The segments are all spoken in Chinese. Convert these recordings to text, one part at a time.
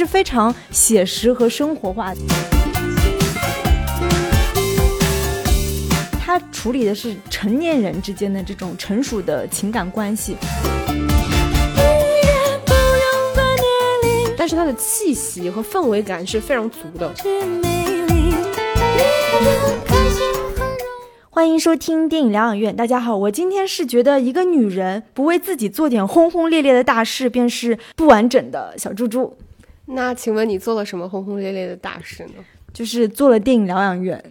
是非常写实和生活化的。他处理的是成年人之间的这种成熟的情感关系。但是它的气息和氛围感是非常足的。欢迎收听电影疗养院。大家好，我今天是觉得一个女人不为自己做点轰轰烈烈的大事，便是不完整的小猪猪。那请问你做了什么轰轰烈烈的大事呢？就是做了电影疗养院。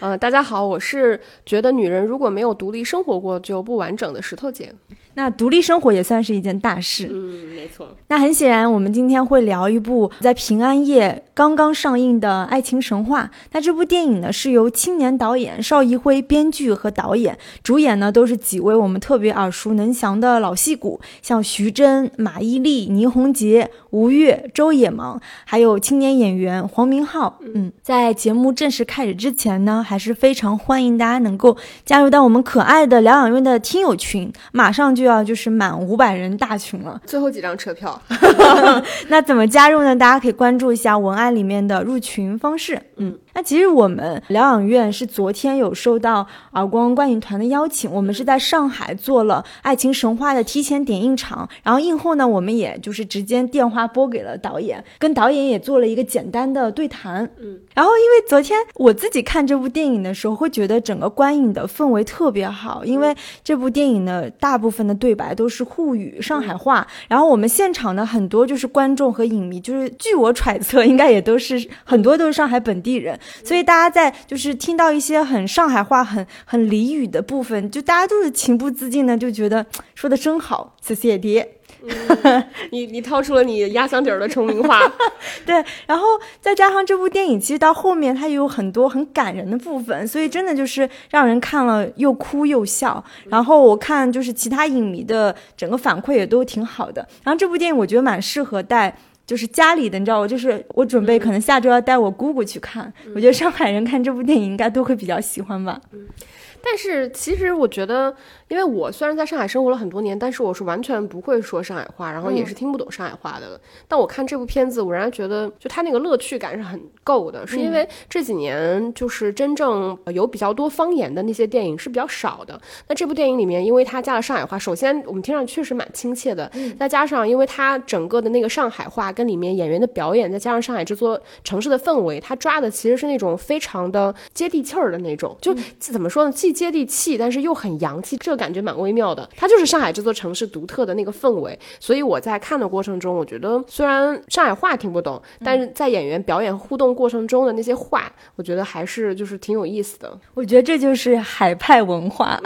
呃，大家好，我是觉得女人如果没有独立生活过就不完整的石头姐。那独立生活也算是一件大事。嗯，没错。那很显然，我们今天会聊一部在平安夜刚刚上映的爱情神话。那这部电影呢，是由青年导演邵艺辉编剧和导演，主演呢都是几位我们特别耳熟能详的老戏骨，像徐峥、马伊琍、倪虹洁、吴越、周也芒，还有青年演员黄明昊。嗯，在节目正式开始之前呢，还是非常欢迎大家能够加入到我们可爱的疗养院的听友群，马上就要就是满五百人大群了，最后几张车票。那怎么加入呢？大家可以关注一下文案里面的入群方式。嗯。那其实我们疗养院是昨天有收到耳光观影团的邀请，我们是在上海做了《爱情神话》的提前点映场，然后映后呢，我们也就是直接电话拨给了导演，跟导演也做了一个简单的对谈。嗯，然后因为昨天我自己看这部电影的时候，会觉得整个观影的氛围特别好，因为这部电影呢，大部分的对白都是沪语上海话，然后我们现场呢很多就是观众和影迷，就是据我揣测，应该也都是很多都是上海本地人。所以大家在就是听到一些很上海话、很很俚语的部分，就大家都是情不自禁的就觉得说的真好，谢谢爹。你你掏出了你压箱底儿的崇明话，对，然后再加上这部电影，其实到后面它也有很多很感人的部分，所以真的就是让人看了又哭又笑。然后我看就是其他影迷的整个反馈也都挺好的。然后这部电影我觉得蛮适合带。就是家里的，你知道，我就是我准备可能下周要带我姑姑去看，我觉得上海人看这部电影应该都会比较喜欢吧。但是其实我觉得。因为我虽然在上海生活了很多年，但是我是完全不会说上海话，然后也是听不懂上海话的。但我看这部片子，我仍然觉得就它那个乐趣感是很够的，是因为这几年就是真正有比较多方言的那些电影是比较少的。那这部电影里面，因为它加了上海话，首先我们听上去确实蛮亲切的，再加上因为它整个的那个上海话跟里面演员的表演，再加上上海这座城市的氛围，它抓的其实是那种非常的接地气儿的那种，就怎么说呢，既接地气，但是又很洋气。这感觉蛮微妙的，它就是上海这座城市独特的那个氛围。所以我在看的过程中，我觉得虽然上海话听不懂，但是在演员表演互动过程中的那些话，我觉得还是就是挺有意思的。我觉得这就是海派文化，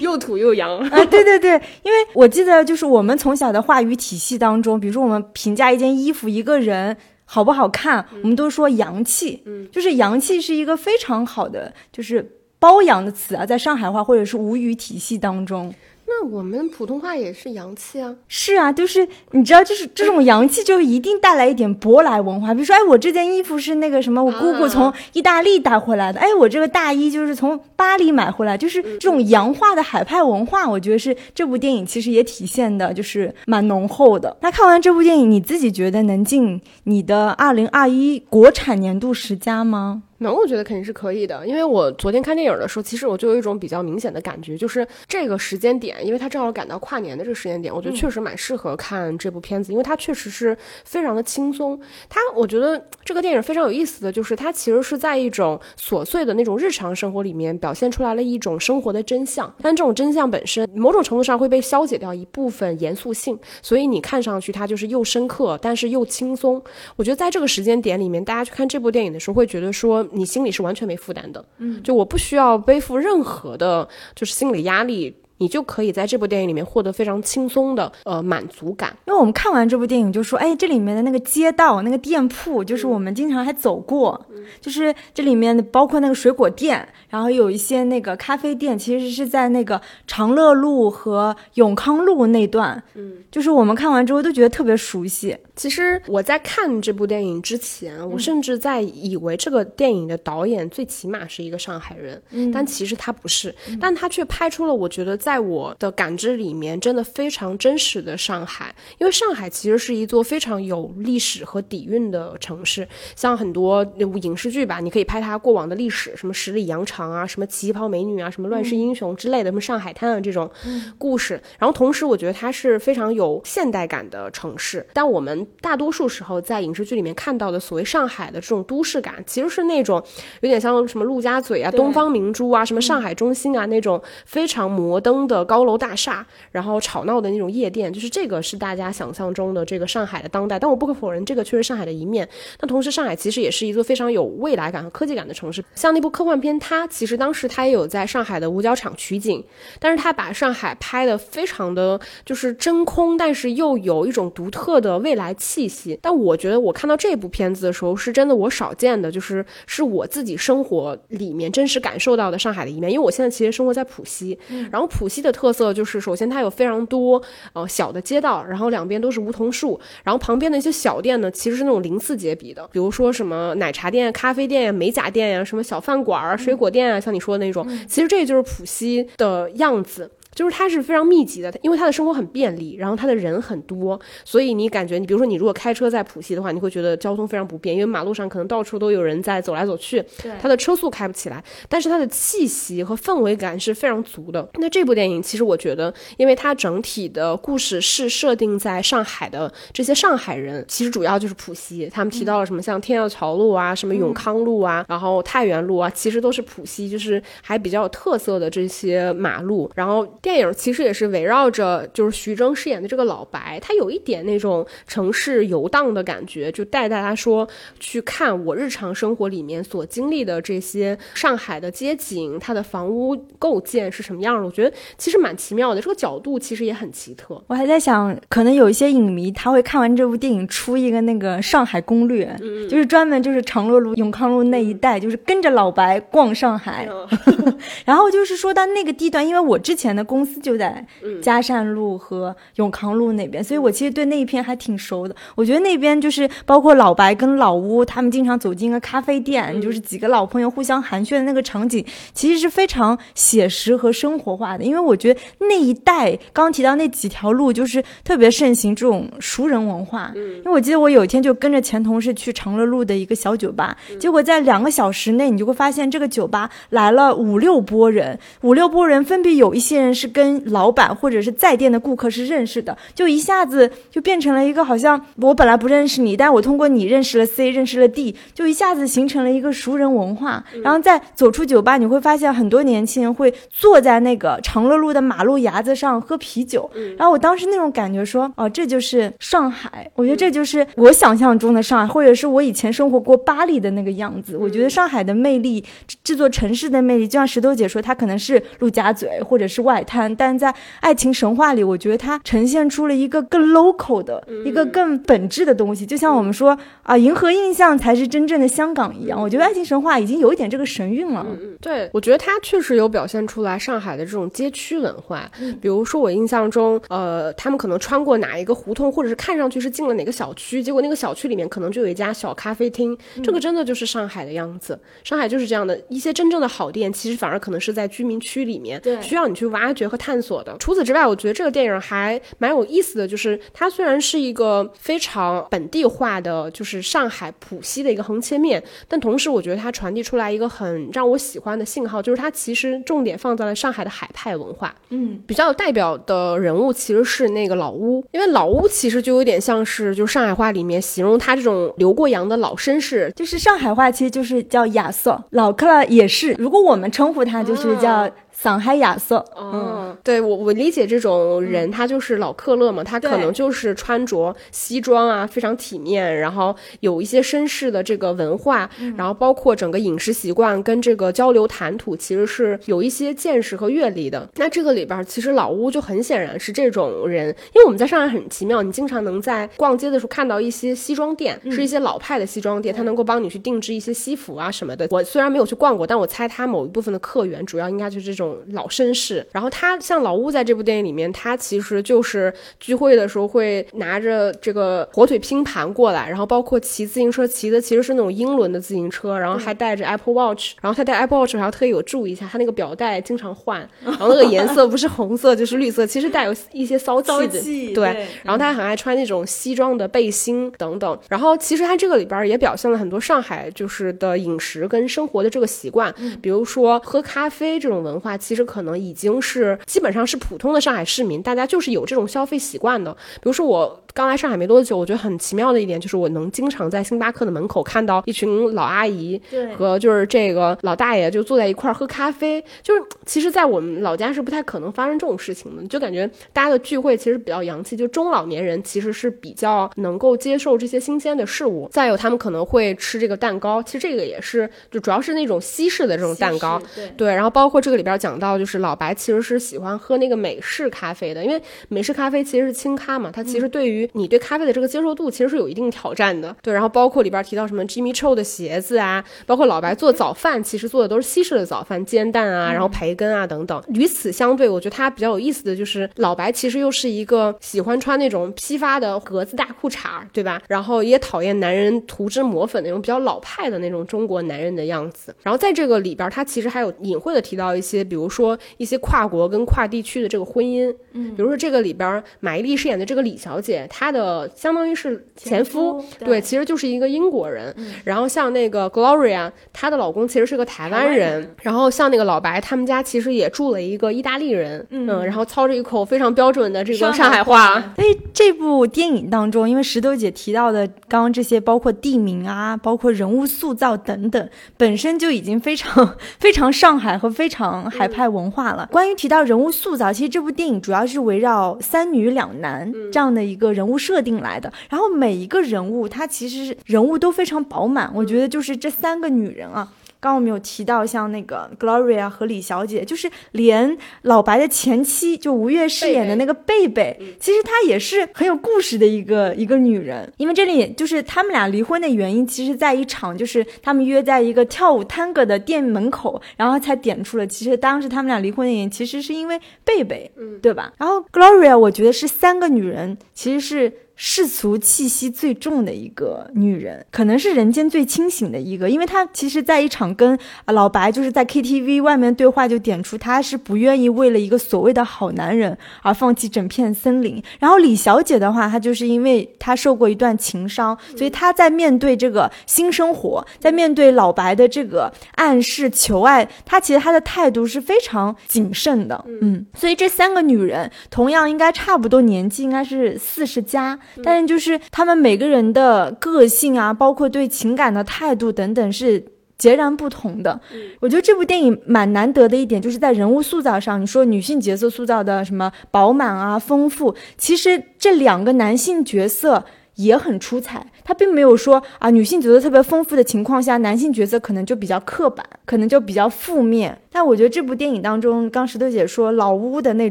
又土又洋 啊！对对对，因为我记得就是我们从小的话语体系当中，比如说我们评价一件衣服、一个人好不好看，我们都说洋气，嗯，就是洋气是一个非常好的，就是。包养的词啊，在上海话或者是吴语体系当中。那我们普通话也是洋气啊，是啊，就是你知道，就是这种洋气就一定带来一点舶来文化。比如说，哎，我这件衣服是那个什么，我姑姑从意大利带回来的。哎，我这个大衣就是从巴黎买回来，就是这种洋化的海派文化，我觉得是这部电影其实也体现的，就是蛮浓厚的。那看完这部电影，你自己觉得能进你的二零二一国产年度十佳吗？能，我觉得肯定是可以的，因为我昨天看电影的时候，其实我就有一种比较明显的感觉，就是这个时间点，因为它正好赶到跨年的这个时间点，我觉得确实蛮适合看这部片子，因为它确实是非常的轻松。它，我觉得这个电影非常有意思的就是，它其实是在一种琐碎的那种日常生活里面表现出来了一种生活的真相，但这种真相本身某种程度上会被消解掉一部分严肃性，所以你看上去它就是又深刻，但是又轻松。我觉得在这个时间点里面，大家去看这部电影的时候，会觉得说。你心里是完全没负担的，嗯，就我不需要背负任何的，就是心理压力。你就可以在这部电影里面获得非常轻松的呃满足感，因为我们看完这部电影就说，哎，这里面的那个街道、那个店铺，就是我们经常还走过，就是这里面的包括那个水果店，然后有一些那个咖啡店，其实是在那个长乐路和永康路那段，嗯，就是我们看完之后都觉得特别熟悉。其实我在看这部电影之前，我甚至在以为这个电影的导演最起码是一个上海人，但其实他不是，但他却拍出了我觉得。在我的感知里面，真的非常真实的上海。因为上海其实是一座非常有历史和底蕴的城市，像很多影视剧吧，你可以拍它过往的历史，什么十里洋场啊，什么旗袍美女啊，什么乱世英雄之类的，什么上海滩啊这种故事。然后同时，我觉得它是非常有现代感的城市。但我们大多数时候在影视剧里面看到的所谓上海的这种都市感，其实是那种有点像什么陆家嘴啊、东方明珠啊、什么上海中心啊那种非常摩登的高楼大厦，然后吵闹的那种夜店，就是这个是大家想象中的这个上海的当代。但我不可否认，这个确实上海的一面。那同时，上海其实也是一座非常有未来感和科技感的城市。像那部科幻片，它其实当时它也有在上海的五角场取景，但是它把上海拍的非常的就是真空，但是又有一种独特的未来气息。但我觉得我看到这部片子的时候，是真的我少见的，就是是我自己生活里面真实感受到的上海的一面。因为我现在其实生活在浦西，然后浦西的特色就是，首先它有非常多呃小的街道，然后两边都是梧桐树，然后旁边的一些小店呢，其实是那种鳞次栉比的，比如说什么奶茶店、咖啡店呀、美甲店呀，什么小饭馆儿、水果店啊，像你说的那种，其实这就是浦西的样子。就是它是非常密集的，因为它的生活很便利，然后它的人很多，所以你感觉你比如说你如果开车在浦西的话，你会觉得交通非常不便，因为马路上可能到处都有人在走来走去，它的车速开不起来，但是它的气息和氛围感是非常足的。那这部电影其实我觉得，因为它整体的故事是设定在上海的这些上海人，其实主要就是浦西，他们提到了什么像天钥桥路啊，什么永康路啊，然后太原路啊，其实都是浦西，就是还比较有特色的这些马路，然后。电影其实也是围绕着，就是徐峥饰演的这个老白，他有一点那种城市游荡的感觉，就带大家说去看我日常生活里面所经历的这些上海的街景，它的房屋构建是什么样的。我觉得其实蛮奇妙的，这个角度其实也很奇特。我还在想，可能有一些影迷他会看完这部电影出一个那个上海攻略，就是专门就是长乐路、永康路那一带，就是跟着老白逛上海。然后就是说到那个地段，因为我之前的。公司就在嘉善路和永康路那边，所以我其实对那一片还挺熟的。我觉得那边就是包括老白跟老乌他们经常走进一个咖啡店，就是几个老朋友互相寒暄的那个场景，其实是非常写实和生活化的。因为我觉得那一带刚提到那几条路，就是特别盛行这种熟人文化。因为我记得我有一天就跟着前同事去长乐路的一个小酒吧，结果在两个小时内，你就会发现这个酒吧来了五六波人，五六波人分别有一些人是。是跟老板或者是在店的顾客是认识的，就一下子就变成了一个好像我本来不认识你，但我通过你认识了 C，认识了 D，就一下子形成了一个熟人文化。然后再走出酒吧，你会发现很多年轻人会坐在那个长乐路的马路牙子上喝啤酒。然后我当时那种感觉说，哦，这就是上海，我觉得这就是我想象中的上海，或者是我以前生活过巴黎的那个样子。我觉得上海的魅力，这座城市的魅力，就像石头姐说，它可能是陆家嘴或者是外滩。但在爱情神话里，我觉得它呈现出了一个更 local 的一个更本质的东西，就像我们说啊，银河印象才是真正的香港一样。我觉得爱情神话已经有一点这个神韵了。对，我觉得它确实有表现出来上海的这种街区文化。比如说，我印象中，呃，他们可能穿过哪一个胡同，或者是看上去是进了哪个小区，结果那个小区里面可能就有一家小咖啡厅。这个真的就是上海的样子。上海就是这样的一些真正的好店，其实反而可能是在居民区里面，需要你去挖掘。和探索的。除此之外，我觉得这个电影还蛮有意思的，就是它虽然是一个非常本地化的，就是上海浦西的一个横切面，但同时我觉得它传递出来一个很让我喜欢的信号，就是它其实重点放在了上海的海派文化。嗯，比较有代表的人物其实是那个老屋，因为老屋其实就有点像是就上海话里面形容他这种留过洋的老绅士，就是上海话其实就是叫亚瑟，老克拉也是。如果我们称呼他，就是叫。上海亚瑟，嗯，对我我理解这种人，他就是老克勒嘛，他可能就是穿着西装啊，非常体面，然后有一些绅士的这个文化，然后包括整个饮食习惯跟这个交流谈吐，其实是有一些见识和阅历的。那这个里边其实老屋就很显然是这种人，因为我们在上海很奇妙，你经常能在逛街的时候看到一些西装店，是一些老派的西装店，他能够帮你去定制一些西服啊什么的。我虽然没有去逛过，但我猜他某一部分的客源主要应该就是这种。老绅士，然后他像老乌在这部电影里面，他其实就是聚会的时候会拿着这个火腿拼盘过来，然后包括骑自行车骑的其实是那种英伦的自行车，然后还带着 Apple Watch，然后他带 Apple Watch 还要特意有注意一下，他那个表带经常换，然后那个颜色不是红色就是绿色，其实带有一些骚气的，对。然后他还很爱穿那种西装的背心等等。然后其实他这个里边也表现了很多上海就是的饮食跟生活的这个习惯，比如说喝咖啡这种文化，其实可能已经是基本上是普通的上海市民，大家就是有这种消费习惯的。比如说我。刚来上海没多久，我觉得很奇妙的一点就是，我能经常在星巴克的门口看到一群老阿姨和就是这个老大爷就坐在一块儿喝咖啡。就是其实，在我们老家是不太可能发生这种事情的，就感觉大家的聚会其实比较洋气。就中老年人其实是比较能够接受这些新鲜的事物。再有，他们可能会吃这个蛋糕，其实这个也是就主要是那种西式的这种蛋糕。对，然后包括这个里边讲到，就是老白其实是喜欢喝那个美式咖啡的，因为美式咖啡其实是轻咖嘛，它其实对于你对咖啡的这个接受度其实是有一定挑战的，对，然后包括里边提到什么 Jimmy Choo 的鞋子啊，包括老白做早饭，其实做的都是西式的早饭，煎蛋啊，然后培根啊等等。与此相对，我觉得他比较有意思的就是老白其实又是一个喜欢穿那种批发的格子大裤衩，对吧？然后也讨厌男人涂脂抹粉那种比较老派的那种中国男人的样子。然后在这个里边，他其实还有隐晦的提到一些，比如说一些跨国跟跨地区的这个婚姻，嗯，比如说这个里边马伊琍饰演的这个李小姐，她的。呃，相当于是前夫，对，其实就是一个英国人。然后像那个 Gloria，她的老公其实是个台湾人。然后像那个老白，他们家其实也住了一个意大利人，嗯，然后操着一口非常标准的这个上海话。所以这部电影当中，因为石头姐提到的刚刚这些，包括地名啊，包括人物塑造等等，本身就已经非常 非常上海和非常海派文化了。关于提到人物塑造，其实这部电影主要是围绕三女两男这样的一个人物设。定来的，然后每一个人物，他其实人物都非常饱满。我觉得就是这三个女人啊。刚我们有提到，像那个 Gloria 和李小姐，就是连老白的前妻，就吴越饰演的那个贝贝，其实她也是很有故事的一个一个女人。因为这里就是他们俩离婚的原因，其实在一场就是他们约在一个跳舞探戈的店门口，然后才点出了，其实当时他们俩离婚的原因，其实是因为贝贝，嗯，对吧？然后 Gloria，我觉得是三个女人，其实是。世俗气息最重的一个女人，可能是人间最清醒的一个，因为她其实，在一场跟老白就是在 KTV 外面对话，就点出她是不愿意为了一个所谓的好男人而放弃整片森林。然后李小姐的话，她就是因为她受过一段情伤，所以她在面对这个新生活，在面对老白的这个暗示求爱，她其实她的态度是非常谨慎的。嗯，所以这三个女人同样应该差不多年纪，应该是四十加。但是就是他们每个人的个性啊，包括对情感的态度等等是截然不同的。我觉得这部电影蛮难得的一点，就是在人物塑造上，你说女性角色塑造的什么饱满啊、丰富，其实这两个男性角色。也很出彩，他并没有说啊，女性角色特别丰富的情况下，男性角色可能就比较刻板，可能就比较负面。但我觉得这部电影当中，刚石头姐说老屋的那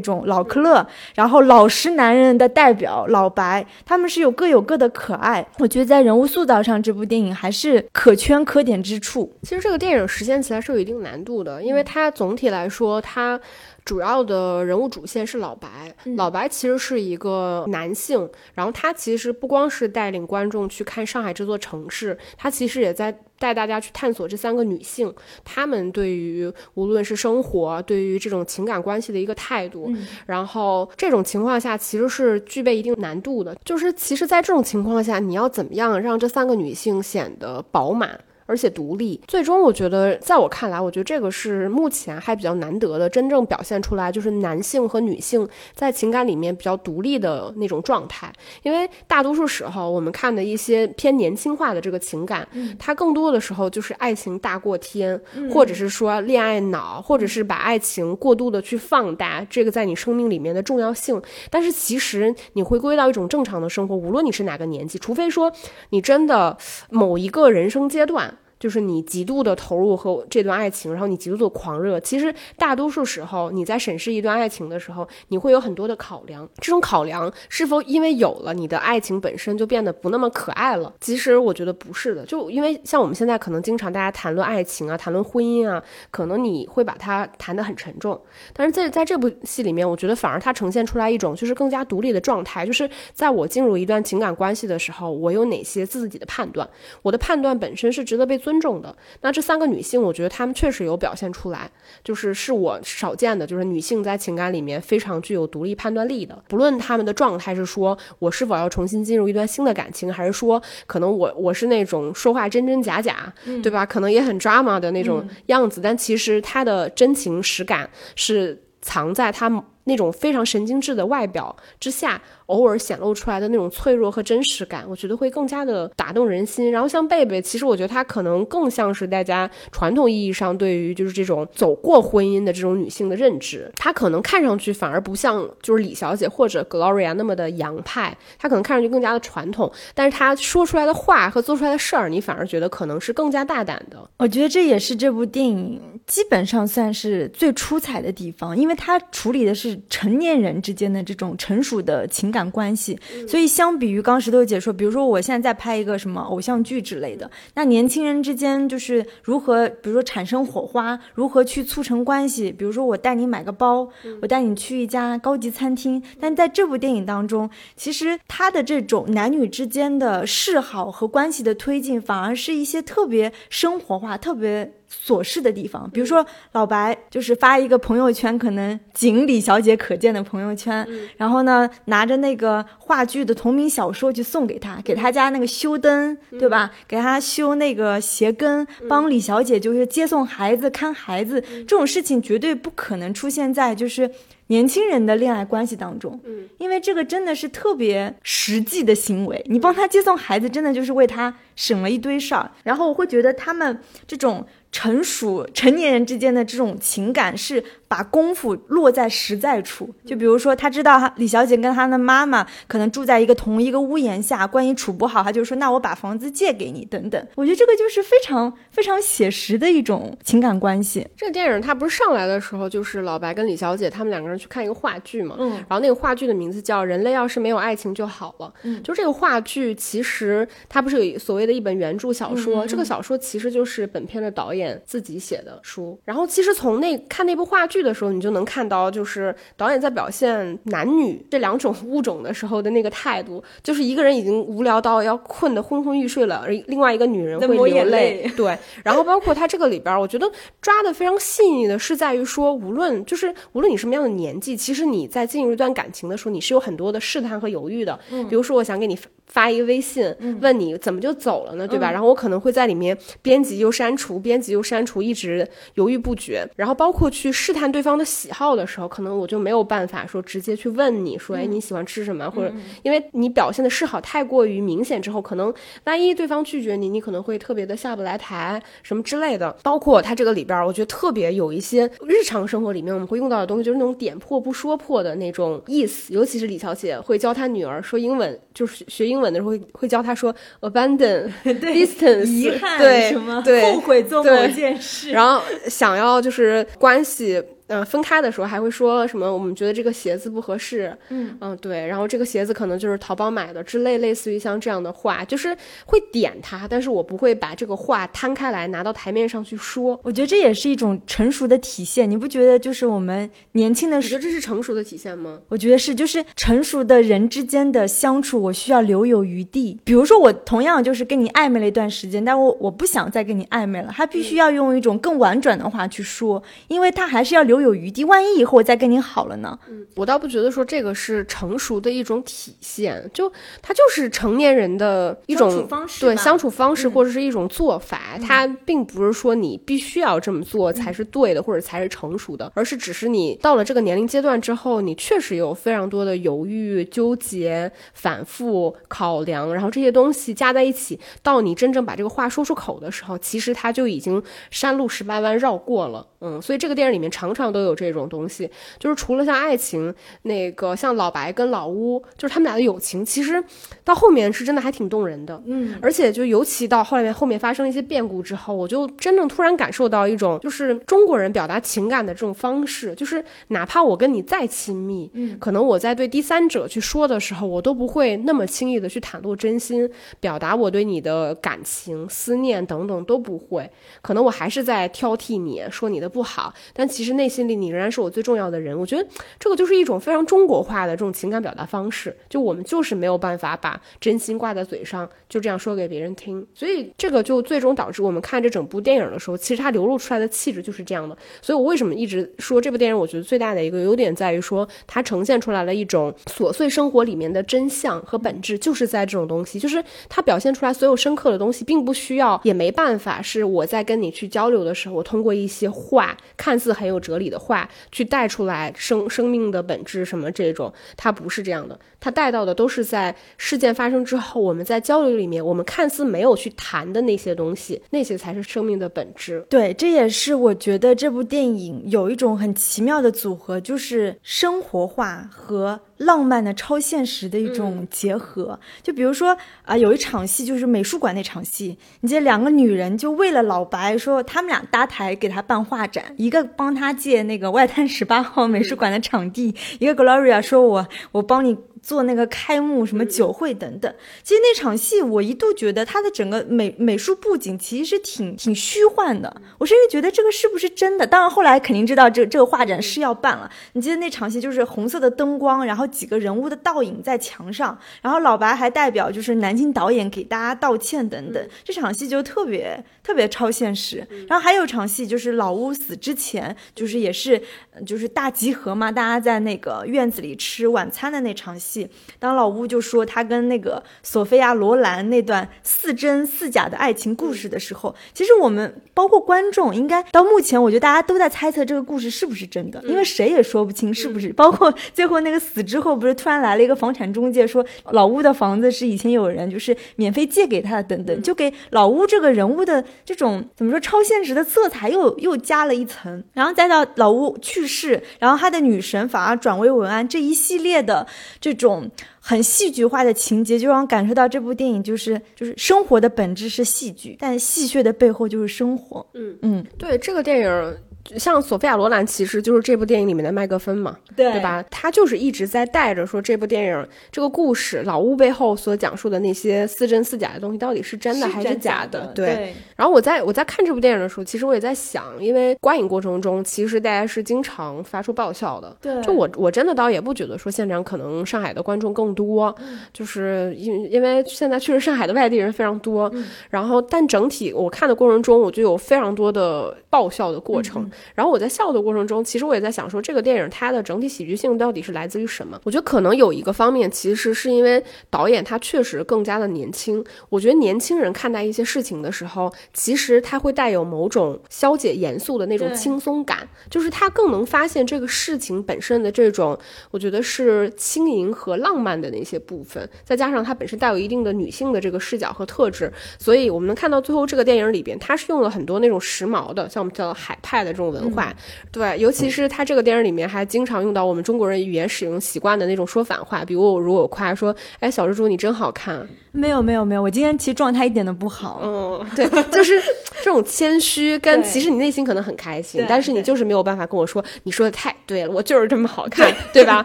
种老克勒，然后老实男人的代表老白，他们是有各有各的可爱。我觉得在人物塑造上，这部电影还是可圈可点之处。其实这个电影实现起来是有一定难度的，因为它总体来说它。主要的人物主线是老白，老白其实是一个男性，然后他其实不光是带领观众去看上海这座城市，他其实也在带大家去探索这三个女性，她们对于无论是生活，对于这种情感关系的一个态度，然后这种情况下其实是具备一定难度的，就是其实，在这种情况下，你要怎么样让这三个女性显得饱满？而且独立，最终我觉得，在我看来，我觉得这个是目前还比较难得的，真正表现出来就是男性和女性在情感里面比较独立的那种状态。因为大多数时候，我们看的一些偏年轻化的这个情感，它更多的时候就是爱情大过天，或者是说恋爱脑，或者是把爱情过度的去放大这个在你生命里面的重要性。但是其实你回归到一种正常的生活，无论你是哪个年纪，除非说你真的某一个人生阶段。就是你极度的投入和这段爱情，然后你极度的狂热。其实大多数时候，你在审视一段爱情的时候，你会有很多的考量。这种考量是否因为有了你的爱情本身就变得不那么可爱了？其实我觉得不是的。就因为像我们现在可能经常大家谈论爱情啊，谈论婚姻啊，可能你会把它谈得很沉重。但是在在这部戏里面，我觉得反而它呈现出来一种就是更加独立的状态。就是在我进入一段情感关系的时候，我有哪些自己的判断？我的判断本身是值得被尊重的。那这三个女性，我觉得她们确实有表现出来，就是是我少见的，就是女性在情感里面非常具有独立判断力的。不论她们的状态是说我是否要重新进入一段新的感情，还是说可能我我是那种说话真真假假，对吧？可能也很 drama 的那种样子，但其实她的真情实感是藏在她那种非常神经质的外表之下。偶尔显露出来的那种脆弱和真实感，我觉得会更加的打动人心。然后像贝贝，其实我觉得她可能更像是大家传统意义上对于就是这种走过婚姻的这种女性的认知。她可能看上去反而不像就是李小姐或者 Gloria 那么的洋派，她可能看上去更加的传统。但是她说出来的话和做出来的事儿，你反而觉得可能是更加大胆的。我觉得这也是这部电影基本上算是最出彩的地方，因为它处理的是成年人之间的这种成熟的情。感关系，所以相比于刚石头姐说，比如说我现在在拍一个什么偶像剧之类的，那年轻人之间就是如何，比如说产生火花，如何去促成关系，比如说我带你买个包，我带你去一家高级餐厅，但在这部电影当中，其实他的这种男女之间的示好和关系的推进，反而是一些特别生活化、特别。琐事的地方，比如说老白就是发一个朋友圈，可能仅李小姐可见的朋友圈，然后呢拿着那个话剧的同名小说去送给他，给他家那个修灯，对吧？给他修那个鞋跟，帮李小姐就是接送孩子、看孩子，这种事情绝对不可能出现在就是年轻人的恋爱关系当中，嗯，因为这个真的是特别实际的行为，你帮他接送孩子，真的就是为他省了一堆事儿，然后我会觉得他们这种。成熟成年人之间的这种情感是。把功夫落在实在处，就比如说，他知道李小姐跟她的妈妈可能住在一个同一个屋檐下，关系处不好，他就说：“那我把房子借给你。”等等。我觉得这个就是非常非常写实的一种情感关系。这个电影它不是上来的时候就是老白跟李小姐他们两个人去看一个话剧嘛？嗯。然后那个话剧的名字叫《人类要是没有爱情就好了》。嗯。就这个话剧，其实它不是有所谓的一本原著小说，这个小说其实就是本片的导演自己写的书。然后其实从那看那部话剧。的时候，你就能看到，就是导演在表现男女这两种物种的时候的那个态度，就是一个人已经无聊到要困得昏昏欲睡了，而另外一个女人会流泪。对，然后包括他这个里边，我觉得抓的非常细腻的是在于说，无论就是无论你什么样的年纪，其实你在进入一段感情的时候，你是有很多的试探和犹豫的。嗯，比如说我想给你。发一个微信问你怎么就走了呢？对吧？然后我可能会在里面编辑又删除，编辑又删除，一直犹豫不决。然后包括去试探对方的喜好的时候，可能我就没有办法说直接去问你说，哎，你喜欢吃什么？或者因为你表现的示好太过于明显之后，可能万一对方拒绝你，你可能会特别的下不来台什么之类的。包括他这个里边，我觉得特别有一些日常生活里面我们会用到的东西，就是那种点破不说破的那种意思。尤其是李小姐会教她女儿说英文，就是学英文。的时候会会教她说 abandon distance 遗憾对什么对后悔做某件事，然后想要就是关系。嗯，分开的时候还会说什么？我们觉得这个鞋子不合适。嗯嗯，对。然后这个鞋子可能就是淘宝买的之类，类似于像这样的话，就是会点他，但是我不会把这个话摊开来拿到台面上去说。我觉得这也是一种成熟的体现，你不觉得？就是我们年轻的时候，这是成熟的体现吗？我觉得是，就是成熟的人之间的相处，我需要留有余地。比如说，我同样就是跟你暧昧了一段时间，但我我不想再跟你暧昧了，他必须要用一种更婉转的话去说，因为他还是要留。留有余地，万一以后我再跟你好了呢？嗯，我倒不觉得说这个是成熟的一种体现，就它就是成年人的一种方式，对相处方式或者是一种做法，它并不是说你必须要这么做才是对的，或者才是成熟的，而是只是你到了这个年龄阶段之后，你确实有非常多的犹豫、纠结、反复考量，然后这些东西加在一起，到你真正把这个话说出口的时候，其实他就已经山路十八弯绕过了。嗯，所以这个电影里面常常。上都有这种东西，就是除了像爱情，那个像老白跟老乌，就是他们俩的友情，其实到后面是真的还挺动人的。嗯，而且就尤其到后面后面发生一些变故之后，我就真正突然感受到一种，就是中国人表达情感的这种方式，就是哪怕我跟你再亲密，嗯，可能我在对第三者去说的时候，我都不会那么轻易的去袒露真心，表达我对你的感情、思念等等都不会，可能我还是在挑剔你说你的不好，但其实内心里你仍然是我最重要的人。我觉得这个就是一种非常中国化的这种情感表达方式，就我们就是没有办法把真心挂在嘴上。就这样说给别人听，所以这个就最终导致我们看这整部电影的时候，其实它流露出来的气质就是这样的。所以我为什么一直说这部电影，我觉得最大的一个优点在于说，它呈现出来了一种琐碎生活里面的真相和本质，就是在这种东西，就是它表现出来所有深刻的东西，并不需要，也没办法，是我在跟你去交流的时候，我通过一些话，看似很有哲理的话，去带出来生生命的本质什么这种，它不是这样的，它带到的都是在事件发生之后，我们在交流。里面我们看似没有去谈的那些东西，那些才是生命的本质。对，这也是我觉得这部电影有一种很奇妙的组合，就是生活化和浪漫的超现实的一种结合。就比如说啊，有一场戏就是美术馆那场戏，你这两个女人就为了老白说他们俩搭台给他办画展，一个帮他借那个外滩十八号美术馆的场地，一个 Gloria 说我我帮你。做那个开幕什么酒会等等，其实那场戏我一度觉得它的整个美美术布景其实是挺挺虚幻的，我甚至觉得这个是不是真的？当然后来肯定知道这这个画展是要办了。你记得那场戏就是红色的灯光，然后几个人物的倒影在墙上，然后老白还代表就是南京导演给大家道歉等等，这场戏就特别特别超现实。然后还有场戏就是老屋死之前，就是也是就是大集合嘛，大家在那个院子里吃晚餐的那场戏。当老乌就说他跟那个索菲亚罗兰那段似真似假的爱情故事的时候，其实我们包括观众，应该到目前，我觉得大家都在猜测这个故事是不是真的，因为谁也说不清是不是。包括最后那个死之后，不是突然来了一个房产中介说老乌的房子是以前有人就是免费借给他的等等，就给老乌这个人物的这种怎么说超现实的色彩又又加了一层。然后再到老乌去世，然后他的女神反而转为文安，这一系列的这种。种很戏剧化的情节，就让我感受到这部电影就是就是生活的本质是戏剧，但戏谑的背后就是生活。嗯嗯，对这个电影。像索菲亚·罗兰其实就是这部电影里面的麦克风嘛，对对吧？他就是一直在带着说这部电影这个故事老屋背后所讲述的那些似真似假的东西到底是真的还是假的？对。然后我在我在看这部电影的时候，其实我也在想，因为观影过程中其实大家是经常发出爆笑的。对。就我我真的倒也不觉得说现场可能上海的观众更多，就是因因为现在确实上海的外地人非常多。然后但整体我看的过程中，我就有非常多的爆笑的过程。然后我在笑的过程中，其实我也在想说，这个电影它的整体喜剧性到底是来自于什么？我觉得可能有一个方面，其实是因为导演他确实更加的年轻。我觉得年轻人看待一些事情的时候，其实他会带有某种消解严肃的那种轻松感，就是他更能发现这个事情本身的这种，我觉得是轻盈和浪漫的那些部分，再加上它本身带有一定的女性的这个视角和特质，所以我们能看到最后这个电影里边，它是用了很多那种时髦的，像我们叫海派的这种文化。对，尤其是他这个电影里面还经常用到我们中国人语言使用习惯的那种说反话，比如我如果夸说，哎，小蜘蛛你真好看。没有没有没有，我今天其实状态一点都不好。嗯，对，就是这种谦虚，跟其实你内心可能很开心，但是你就是没有办法跟我说，你说的太对了，我就是这么好看，对吧？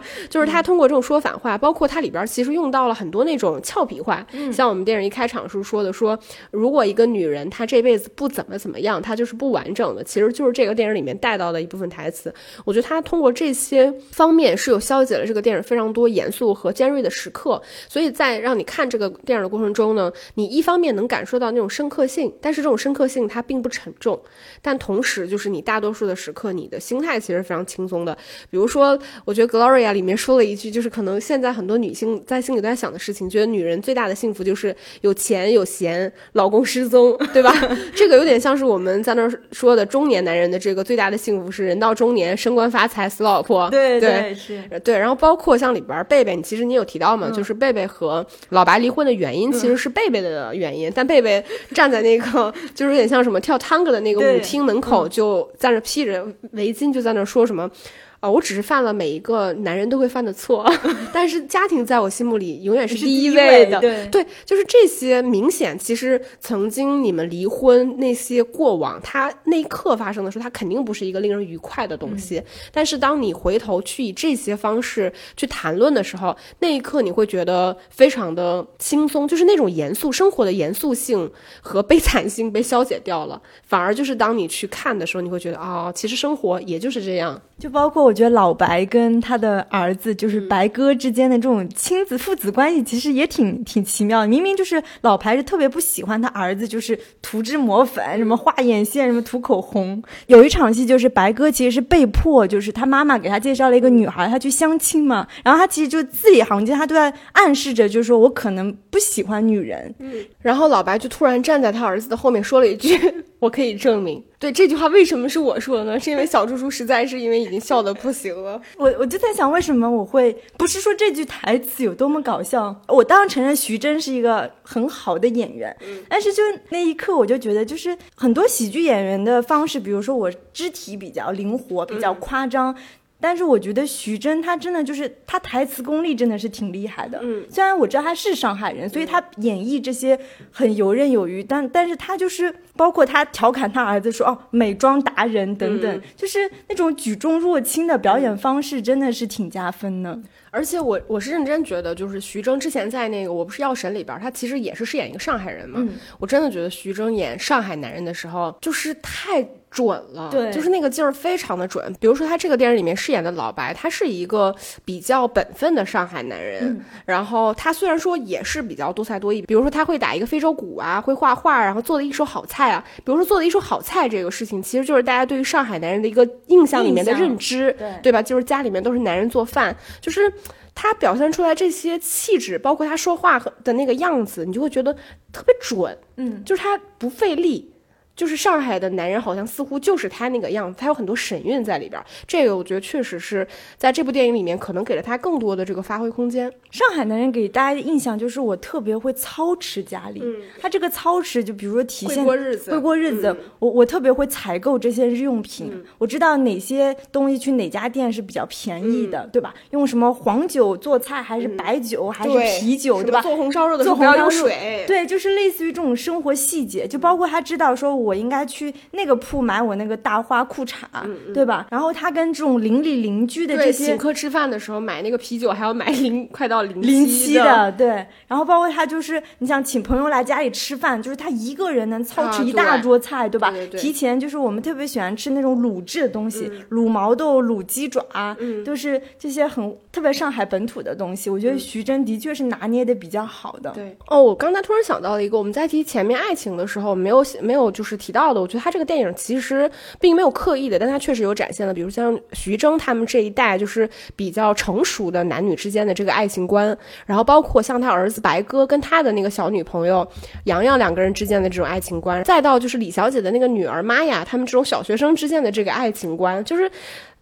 就是他通过这种说反话，包括它里边其实用到了很多那种俏皮话，像我们电影一开场时候说的，说如果一个女人她这辈子不怎么怎么样，她就是不完整的，其实就是这个电影里面带到的一部分台词。我觉得他通过这些方面是有消解了这个电影非常多严肃和尖锐的时刻，所以在让你看这个电影。的过程中呢，你一方面能感受到那种深刻性，但是这种深刻性它并不沉重，但同时就是你大多数的时刻，你的心态其实非常轻松的。比如说，我觉得 Gloria 里面说了一句，就是可能现在很多女性在心里都在想的事情，觉得女人最大的幸福就是有钱有闲，老公失踪，对吧？这个有点像是我们在那儿说的中年男人的这个最大的幸福是人到中年升官发财死老婆。对对是，对，然后包括像里边贝贝，你其实你有提到嘛，就是贝贝和老白离婚的原因其实是贝贝的原因，但贝贝站在那个就是有点像什么跳探戈的那个舞厅门口，就在那披着围巾，就在那说什么。啊，我只是犯了每一个男人都会犯的错，但是家庭在我心目里永远是第一位的。对，对，就是这些明显，其实曾经你们离婚那些过往，他那一刻发生的时候，他肯定不是一个令人愉快的东西。但是当你回头去以这些方式去谈论的时候，那一刻你会觉得非常的轻松，就是那种严肃生活的严肃性和悲惨性被消解掉了，反而就是当你去看的时候，你会觉得啊，其实生活也就是这样。就包括我觉得老白跟他的儿子，就是白哥之间的这种亲子父子关系，其实也挺挺奇妙的。明明就是老白是特别不喜欢他儿子，就是涂脂抹粉，什么画眼线，什么涂口红。有一场戏就是白哥其实是被迫，就是他妈妈给他介绍了一个女孩，他去相亲嘛。然后他其实就字里行间，他都在暗示着，就是说我可能不喜欢女人。嗯。然后老白就突然站在他儿子的后面说了一句：“我可以证明。”对这句话为什么是我说的呢？是因为小猪猪实在是因为已经笑得不行了。我我就在想，为什么我会不是说这句台词有多么搞笑？我当然承认徐峥是一个很好的演员，但是就那一刻，我就觉得就是很多喜剧演员的方式，比如说我肢体比较灵活，比较夸张。但是我觉得徐峥他真的就是他台词功力真的是挺厉害的。嗯，虽然我知道他是上海人，所以他演绎这些很游刃有余。但但是他就是包括他调侃他儿子说哦美妆达人等等，就是那种举重若轻的表演方式，真的是挺加分的。而且我我是认真觉得，就是徐峥之前在那个《我不是药神》里边，他其实也是饰演一个上海人嘛。我真的觉得徐峥演上海男人的时候，就是太。准了，对，就是那个劲儿非常的准。比如说他这个电影里面饰演的老白，他是一个比较本分的上海男人。然后他虽然说也是比较多才多艺，比如说他会打一个非洲鼓啊，会画画，然后做的一手好菜啊。比如说做的一手好菜这个事情，其实就是大家对于上海男人的一个印象里面的认知，对对吧？就是家里面都是男人做饭，就是他表现出来这些气质，包括他说话和的那个样子，你就会觉得特别准。嗯，就是他不费力。就是上海的男人，好像似乎就是他那个样子，他有很多神韵在里边。这个我觉得确实是在这部电影里面，可能给了他更多的这个发挥空间。上海男人给大家的印象就是我特别会操持家里，他这个操持就比如说体现会过日子，会过日子。我我特别会采购这些日用品，我知道哪些东西去哪家店是比较便宜的，对吧？用什么黄酒做菜还是白酒还是啤酒，对吧？做红烧肉的做不要用水，对，就是类似于这种生活细节，就包括他知道说。我应该去那个铺买我那个大花裤衩，对吧？然后他跟这种邻里邻居的这些请客吃饭的时候买那个啤酒，还要买零快到零零七的，对。然后包括他就是你想请朋友来家里吃饭，就是他一个人能操持一大桌菜，对吧？提前就是我们特别喜欢吃那种卤制的东西，卤毛豆、卤鸡爪，都是这些很特别上海本土的东西。我觉得徐峥的确是拿捏的比较好的。对哦，我刚才突然想到了一个，我们在提前面爱情的时候，没有没有就是。提到的，我觉得他这个电影其实并没有刻意的，但他确实有展现了，比如像徐峥他们这一代就是比较成熟的男女之间的这个爱情观，然后包括像他儿子白哥跟他的那个小女朋友洋洋两个人之间的这种爱情观，再到就是李小姐的那个女儿玛雅他们这种小学生之间的这个爱情观，就是。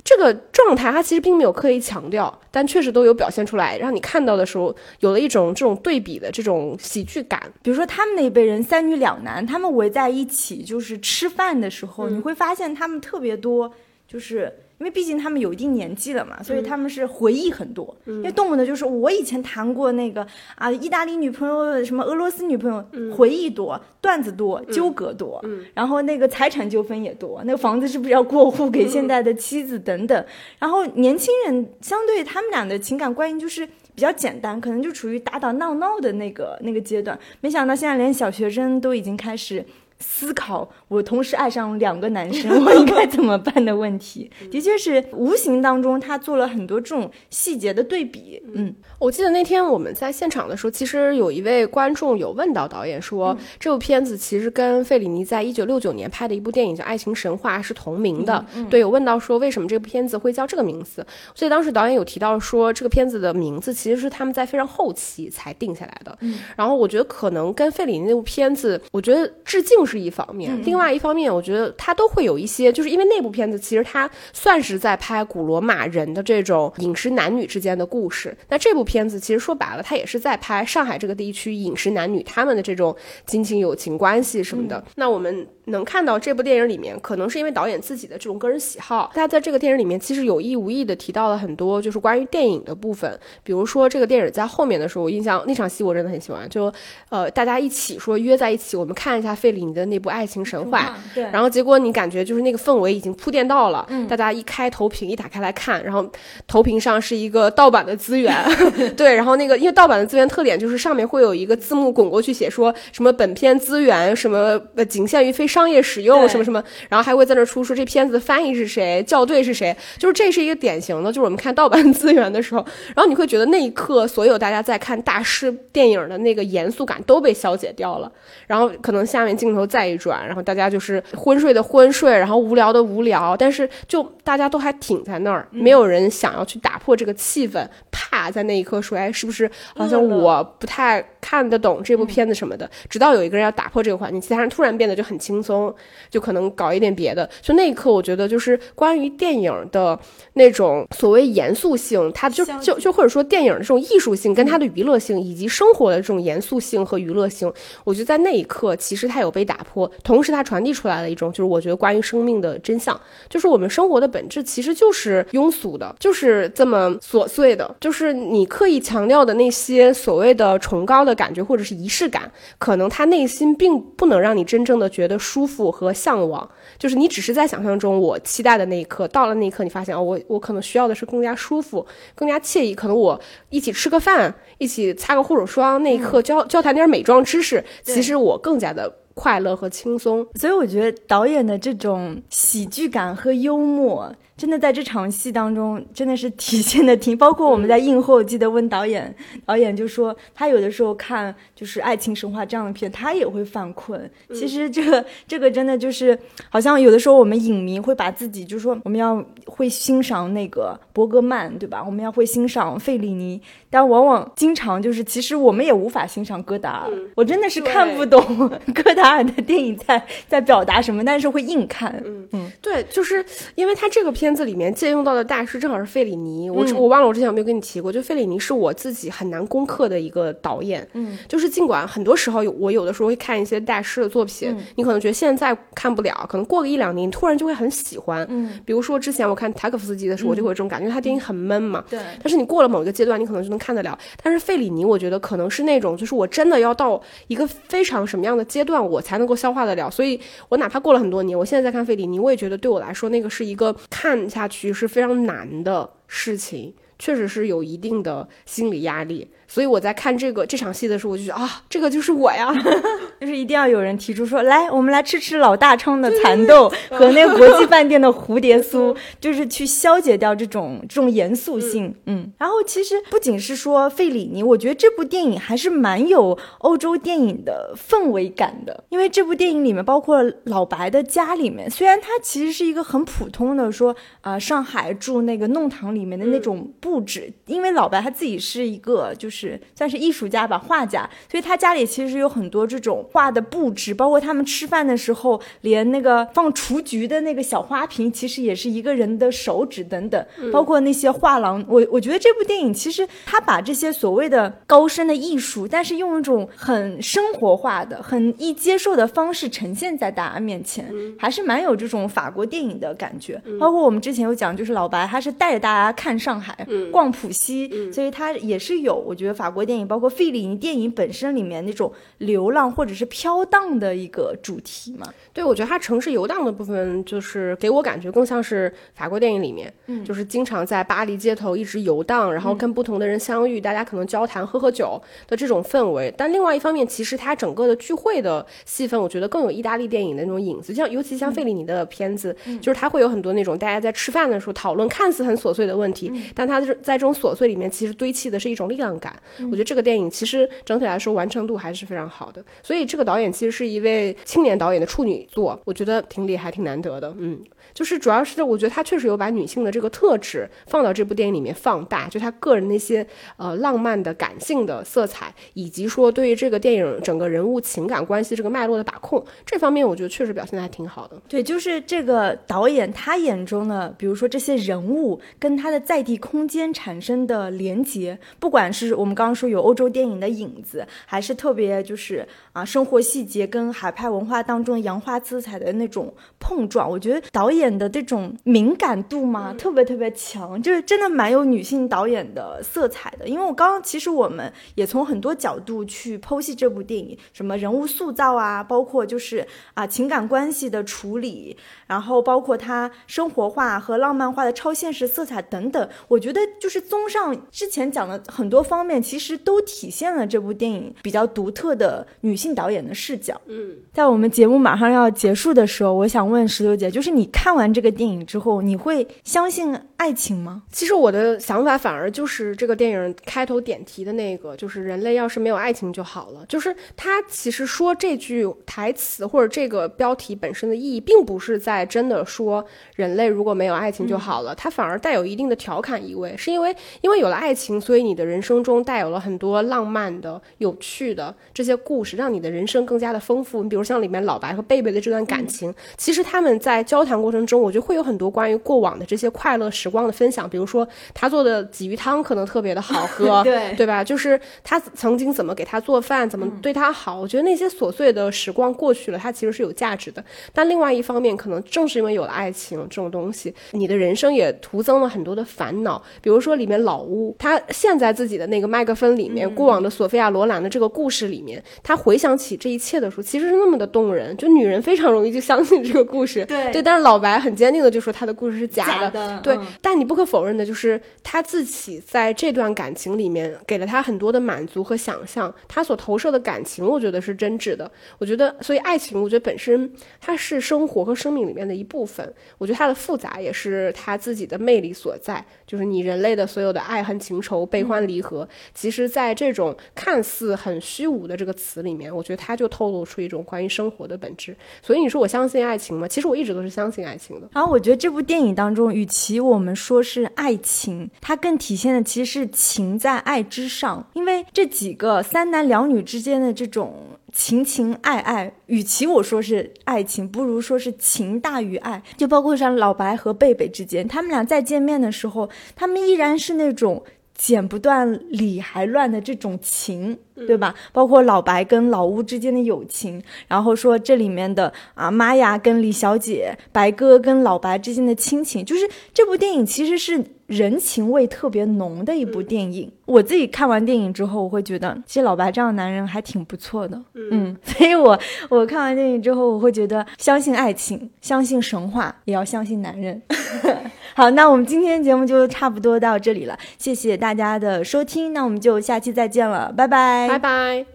这个状态，他其实并没有刻意强调，但确实都有表现出来，让你看到的时候有了一种这种对比的这种喜剧感。比如说，他们那一辈人三女两男，他们围在一起就是吃饭的时候，你会发现他们特别多，就是。因为毕竟他们有一定年纪了嘛，所以他们是回忆很多。因为动不得就是我以前谈过那个啊，意大利女朋友，什么俄罗斯女朋友，回忆多，段子多，纠葛多，然后那个财产纠纷也多，那个房子是不是要过户给现在的妻子等等。然后年轻人相对他们俩的情感关系就是比较简单，可能就处于打打闹闹的那个那个阶段。没想到现在连小学生都已经开始。思考我同时爱上两个男生，我应该怎么办的问题，的确是无形当中他做了很多这种细节的对比。嗯，我记得那天我们在现场的时候，其实有一位观众有问到导演说，这部片子其实跟费里尼在一九六九年拍的一部电影叫《爱情神话》是同名的。对，有问到说为什么这部片子会叫这个名字，所以当时导演有提到说，这个片子的名字其实是他们在非常后期才定下来的。然后我觉得可能跟费里尼那部片子，我觉得致敬。是一方面，另外一方面，我觉得它都会有一些，就是因为那部片子其实它算是在拍古罗马人的这种饮食男女之间的故事。那这部片子其实说白了，它也是在拍上海这个地区饮食男女他们的这种亲情友情关系什么的。那我们能看到这部电影里面，可能是因为导演自己的这种个人喜好，他在这个电影里面其实有意无意的提到了很多就是关于电影的部分，比如说这个电影在后面的时候，我印象那场戏我真的很喜欢，就呃大家一起说约在一起，我们看一下费里尼的那部《爱情神话》，对，然后结果你感觉就是那个氛围已经铺垫到了，嗯。大家一开投屏一打开来看，然后投屏上是一个盗版的资源，对，然后那个因为盗版的资源特点就是上面会有一个字幕滚过去写说什么本片资源什么呃仅限于非商业使用什么什么，然后还会在那出说这片子的翻译是谁，校对是谁，就是这是一个典型的，就是我们看盗版资源的时候，然后你会觉得那一刻所有大家在看大师电影的那个严肃感都被消解掉了，然后可能下面镜头再一转，然后大家就是昏睡的昏睡，然后无聊的无聊，但是就大家都还挺在那儿，没有人想要去打破这个气氛，怕在那一刻说，哎，是不是好像我不太看得懂这部片子什么的？直到有一个人要打破这个环境，其他人突然变得就很轻松，就可能搞一点别的。就那一刻，我觉得就是关于电影的那种所谓严肃性，它就就就或者说电影的这种艺术性跟它的娱乐性，以及生活的这种严肃性和娱乐性，我觉得在那一刻其实它有被打破，同时它传递出来了一种就是我觉得关于生命的真相，就是我们生活的本质其实就是庸俗的，就是这么琐碎的，就是你刻意强调的那些所谓的崇高的感觉或者是仪式感，可能他内心并不能让你真正的觉得舒服和向往，就是你只是在想象中我期待的那一刻，到了那一刻你发现哦，我我可能需要的是更加舒服、更加惬意，可能我一起吃个饭，一起擦个护手霜，那一刻交交谈点美妆知识，其实我更加的。快乐和轻松，所以我觉得导演的这种喜剧感和幽默，真的在这场戏当中真的是体现的挺。包括我们在映后记得问导演，导演就说他有的时候看就是《爱情神话》这样的片，他也会犯困。其实这个这个真的就是好像有的时候我们影迷会把自己就说我们要会欣赏那个伯格曼，对吧？我们要会欣赏费里尼，但往往经常就是其实我们也无法欣赏戈达尔。我真的是看不懂 戈达。尔的电影在在表达什么，但是会硬看。嗯嗯，对，就是因为他这个片子里面借用到的大师正好是费里尼。我我忘了我之前有没有跟你提过，就费里尼是我自己很难攻克的一个导演。嗯，就是尽管很多时候有我有的时候会看一些大师的作品，你可能觉得现在看不了，可能过个一两年，你突然就会很喜欢。嗯，比如说之前我看塔可夫斯基的时候，我就会有这种感觉，他电影很闷嘛。对。但是你过了某一个阶段，你可能就能看得了。但是费里尼，我觉得可能是那种，就是我真的要到一个非常什么样的阶段，我我才能够消化得。了，所以我哪怕过了很多年，我现在在看费里尼，我也觉得对我来说，那个是一个看下去是非常难的事情，确实是有一定的心理压力。所以我在看这个这场戏的时候，我就觉得啊，这个就是我呀，就是一定要有人提出说，来，我们来吃吃老大昌的蚕豆 和那个国际饭店的蝴蝶酥，就是去消解掉这种这种严肃性。嗯，然后其实不仅是说费里尼，我觉得这部电影还是蛮有欧洲电影的氛围感的，因为这部电影里面包括老白的家里面，虽然他其实是一个很普通的说啊，上海住那个弄堂里面的那种布置，因为老白他自己是一个就是。是算是艺术家吧，画家，所以他家里其实有很多这种画的布置，包括他们吃饭的时候，连那个放雏菊的那个小花瓶，其实也是一个人的手指等等，包括那些画廊。我我觉得这部电影其实他把这些所谓的高深的艺术，但是用一种很生活化的、很易接受的方式呈现在大家面前，还是蛮有这种法国电影的感觉。包括我们之前有讲，就是老白他是带着大家看上海、逛浦西，所以他也是有，我觉得。法国电影包括费里尼电影本身里面那种流浪或者是飘荡的一个主题嘛？对，我觉得它城市游荡的部分就是给我感觉更像是法国电影里面，嗯，就是经常在巴黎街头一直游荡，然后跟不同的人相遇，大家可能交谈、喝喝酒的这种氛围。但另外一方面，其实它整个的聚会的戏份，我觉得更有意大利电影的那种影子。像尤其像费里尼的片子，就是他会有很多那种大家在吃饭的时候讨论看似很琐碎的问题，但他在这种琐碎里面，其实堆砌的是一种力量感。我觉得这个电影其实整体来说完成度还是非常好的，所以这个导演其实是一位青年导演的处女作，我觉得挺厉害，挺难得的。嗯，就是主要是我觉得他确实有把女性的这个特质放到这部电影里面放大，就他个人那些呃浪漫的、感性的色彩，以及说对于这个电影整个人物情感关系这个脉络的把控，这方面我觉得确实表现的还挺好的。对，就是这个导演他眼中的，比如说这些人物跟他的在地空间产生的连接，不管是我们刚刚说有欧洲电影的影子，还是特别就是啊生活细节跟海派文化当中洋化色彩的那种碰撞，我觉得导演的这种敏感度嘛，特别特别强，就是真的蛮有女性导演的色彩的。因为我刚刚其实我们也从很多角度去剖析这部电影，什么人物塑造啊，包括就是啊情感关系的处理，然后包括它生活化和浪漫化的超现实色彩等等，我觉得就是综上之前讲的很多方面，其实都体现了这部电影比较独特的女性导演的视角。嗯，在我们节目马上要结束的时候，我想问石榴姐，就是你看完这个电影之后，你会相信爱情吗？其实我的想法反而就是这个电影开头点题的那个，就是人类要是没有爱情就好了。就是他其实说这句台词或者这个标题本身的意义，并不是在真的说人类如果没有爱情就好了，它反而带有一定的调侃意味，是因为因为有了爱情，所以你的人生中带有了很多浪漫的、有趣的这些故事，让你的人生更加的丰富。你比如像里面老白和贝贝的这段感情，其实他们在交谈过程中，我觉得会有很多关于过往的这些快乐时光的分享。比如说他做的鲫鱼汤可能特别的好喝，对对吧？就是他曾经怎么给他做饭，怎么对他好。我觉得那些琐碎的时光过去了，它其实是有价值的。但另外一方面，可能正是因为有了爱情这种东西，你的人生也徒增了很多的烦恼。比如说里面老屋，他现在自己的那个麦克风里面，过往的索菲亚罗兰的这个故事里面，他回想起这一切的时候，其实是那么的动人。就女人非常容易就相信这个故事，对对。但是老白很坚定的就说他的故事是假假的对。嗯但你不可否认的就是他自己在这段感情里面给了他很多的满足和想象，他所投射的感情，我觉得是真挚的。我觉得，所以爱情，我觉得本身它是生活和生命里面的一部分。我觉得它的复杂也是它自己的魅力所在，就是你人类的所有的爱恨情仇、悲欢离合，其实在这种看似很虚无的这个词里面，我觉得它就透露出一种关于生活的本质。所以你说我相信爱情吗？其实我一直都是相信爱情的。然后我觉得这部电影当中，与其我们说是爱情，它更体现的其实是情在爱之上。因为这几个三男两女之间的这种情情爱爱，与其我说是爱情，不如说是情大于爱。就包括像老白和贝贝之间，他们俩再见面的时候，他们依然是那种。剪不断理还乱的这种情，对吧？包括老白跟老乌之间的友情，然后说这里面的啊玛雅跟李小姐、白哥跟老白之间的亲情，就是这部电影其实是人情味特别浓的一部电影。我自己看完电影之后，我会觉得，其实老白这样的男人还挺不错的。嗯，所以我我看完电影之后，我会觉得，相信爱情，相信神话，也要相信男人。好，那我们今天节目就差不多到这里了，谢谢大家的收听，那我们就下期再见了，拜拜，拜拜。